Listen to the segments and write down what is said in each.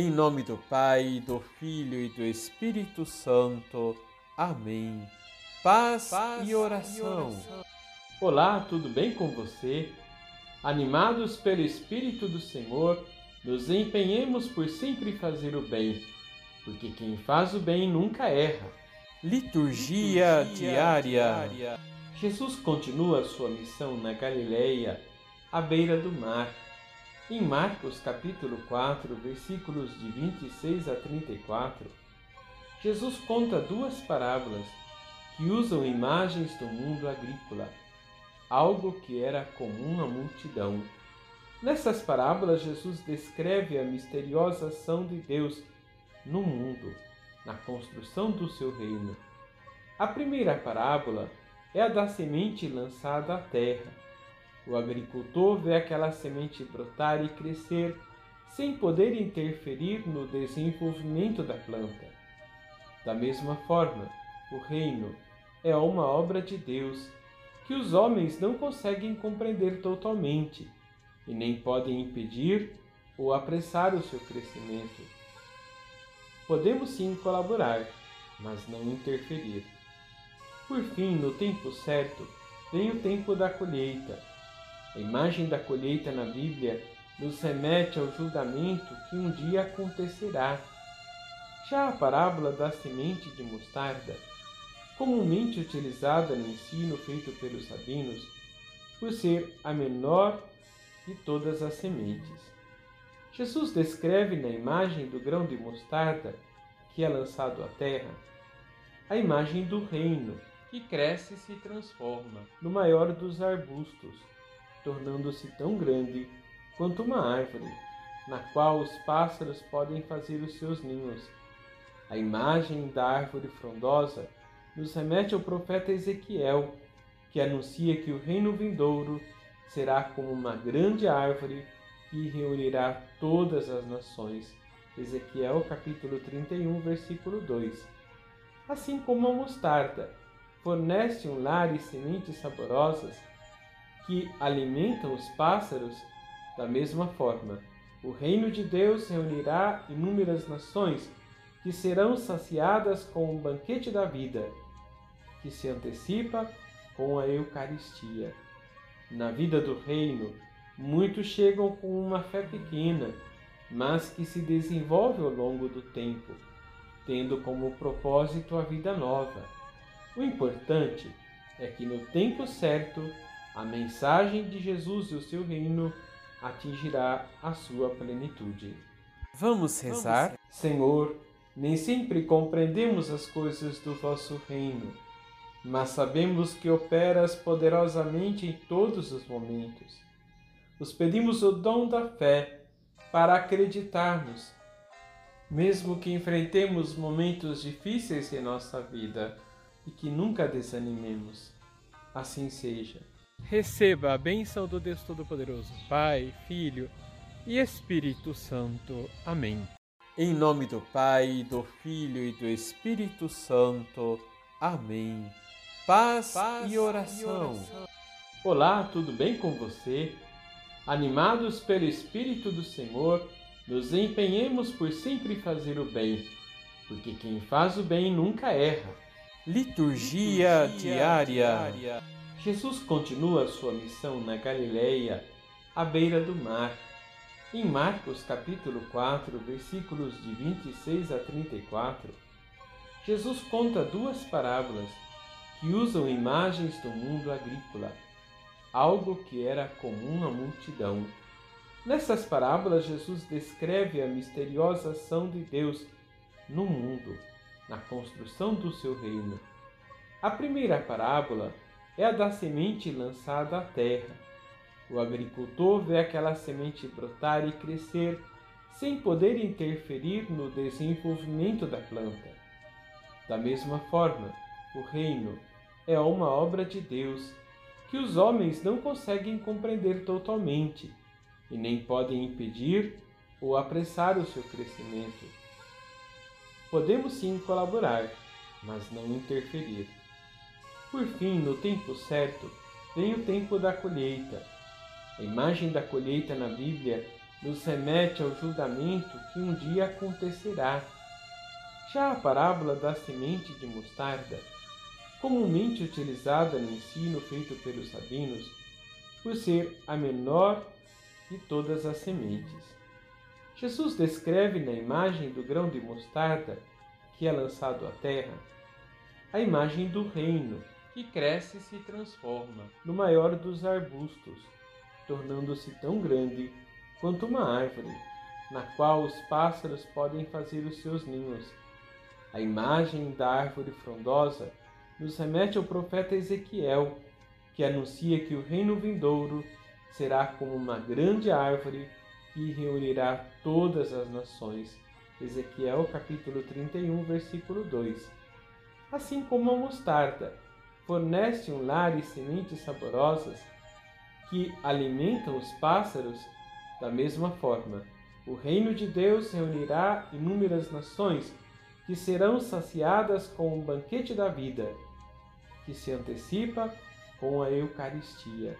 Em nome do Pai, do Filho e do Espírito Santo. Amém. Paz, Paz e, oração. e oração. Olá, tudo bem com você? Animados pelo Espírito do Senhor, nos empenhemos por sempre fazer o bem, porque quem faz o bem nunca erra. Liturgia, Liturgia diária. diária. Jesus continua sua missão na Galileia, à beira do mar em Marcos capítulo 4, versículos de 26 a 34, Jesus conta duas parábolas que usam imagens do mundo agrícola, algo que era comum à multidão. Nessas parábolas, Jesus descreve a misteriosa ação de Deus no mundo, na construção do seu reino. A primeira parábola é a da semente lançada à terra o agricultor vê aquela semente brotar e crescer sem poder interferir no desenvolvimento da planta. Da mesma forma, o reino é uma obra de Deus que os homens não conseguem compreender totalmente e nem podem impedir ou apressar o seu crescimento. Podemos sim colaborar, mas não interferir. Por fim, no tempo certo, vem o tempo da colheita a imagem da colheita na Bíblia nos remete ao julgamento que um dia acontecerá. Já a parábola da semente de mostarda, comumente utilizada no ensino feito pelos rabinos, por ser a menor de todas as sementes. Jesus descreve na imagem do grão de mostarda que é lançado à terra a imagem do reino que cresce e se transforma no maior dos arbustos tornando-se tão grande quanto uma árvore, na qual os pássaros podem fazer os seus ninhos. A imagem da árvore frondosa nos remete ao profeta Ezequiel, que anuncia que o reino vindouro será como uma grande árvore que reunirá todas as nações. Ezequiel capítulo 31, versículo 2. Assim como a mostarda fornece um lar e sementes saborosas, que alimentam os pássaros, da mesma forma, o reino de Deus reunirá inúmeras nações que serão saciadas com o banquete da vida, que se antecipa com a Eucaristia. Na vida do reino, muitos chegam com uma fé pequena, mas que se desenvolve ao longo do tempo, tendo como propósito a vida nova. O importante é que no tempo certo a mensagem de Jesus e o seu reino atingirá a sua plenitude. Vamos rezar? Senhor, nem sempre compreendemos as coisas do vosso reino, mas sabemos que operas poderosamente em todos os momentos. Os pedimos o dom da fé para acreditarmos, mesmo que enfrentemos momentos difíceis em nossa vida e que nunca desanimemos. Assim seja. Receba a bênção do Deus Todo-Poderoso, Pai, Filho e Espírito Santo. Amém. Em nome do Pai, do Filho e do Espírito Santo. Amém. Paz, Paz e, oração. e oração. Olá, tudo bem com você? Animados pelo Espírito do Senhor, nos empenhemos por sempre fazer o bem, porque quem faz o bem nunca erra. Liturgia, Liturgia diária. diária. Jesus continua sua missão na Galileia, à beira do mar. Em Marcos capítulo 4, versículos de 26 a 34, Jesus conta duas parábolas que usam imagens do mundo agrícola, algo que era comum à multidão. Nessas parábolas, Jesus descreve a misteriosa ação de Deus no mundo, na construção do seu reino. A primeira parábola é a da semente lançada à terra. O agricultor vê aquela semente brotar e crescer sem poder interferir no desenvolvimento da planta. Da mesma forma, o reino é uma obra de Deus que os homens não conseguem compreender totalmente e nem podem impedir ou apressar o seu crescimento. Podemos sim colaborar, mas não interferir. Por fim, no tempo certo, vem o tempo da colheita. A imagem da colheita na Bíblia nos remete ao julgamento que um dia acontecerá. Já a parábola da semente de mostarda, comumente utilizada no ensino feito pelos sabinos, por ser a menor de todas as sementes. Jesus descreve na imagem do grão de mostarda que é lançado à terra a imagem do reino que cresce e se transforma no maior dos arbustos, tornando-se tão grande quanto uma árvore, na qual os pássaros podem fazer os seus ninhos. A imagem da árvore frondosa nos remete ao profeta Ezequiel, que anuncia que o reino vindouro será como uma grande árvore que reunirá todas as nações. Ezequiel capítulo 31, versículo 2. Assim como a mostarda fornece um lar e sementes saborosas que alimentam os pássaros, da mesma forma, o reino de Deus reunirá inúmeras nações que serão saciadas com o banquete da vida, que se antecipa com a Eucaristia.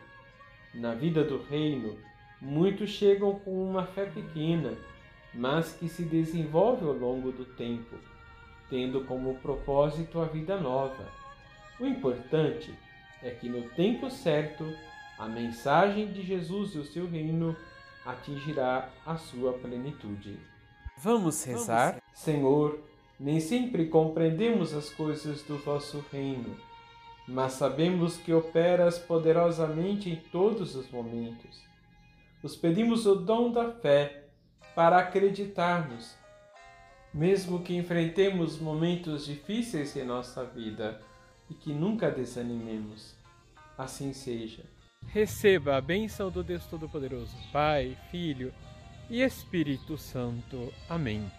Na vida do reino, Muitos chegam com uma fé pequena, mas que se desenvolve ao longo do tempo, tendo como propósito a vida nova. O importante é que no tempo certo a mensagem de Jesus e o seu reino atingirá a sua plenitude. Vamos rezar? Senhor, nem sempre compreendemos as coisas do vosso reino, mas sabemos que operas poderosamente em todos os momentos nos pedimos o dom da fé para acreditarmos, mesmo que enfrentemos momentos difíceis em nossa vida e que nunca desanimemos. Assim seja. Receba a bênção do Deus Todo-Poderoso, Pai, Filho e Espírito Santo. Amém.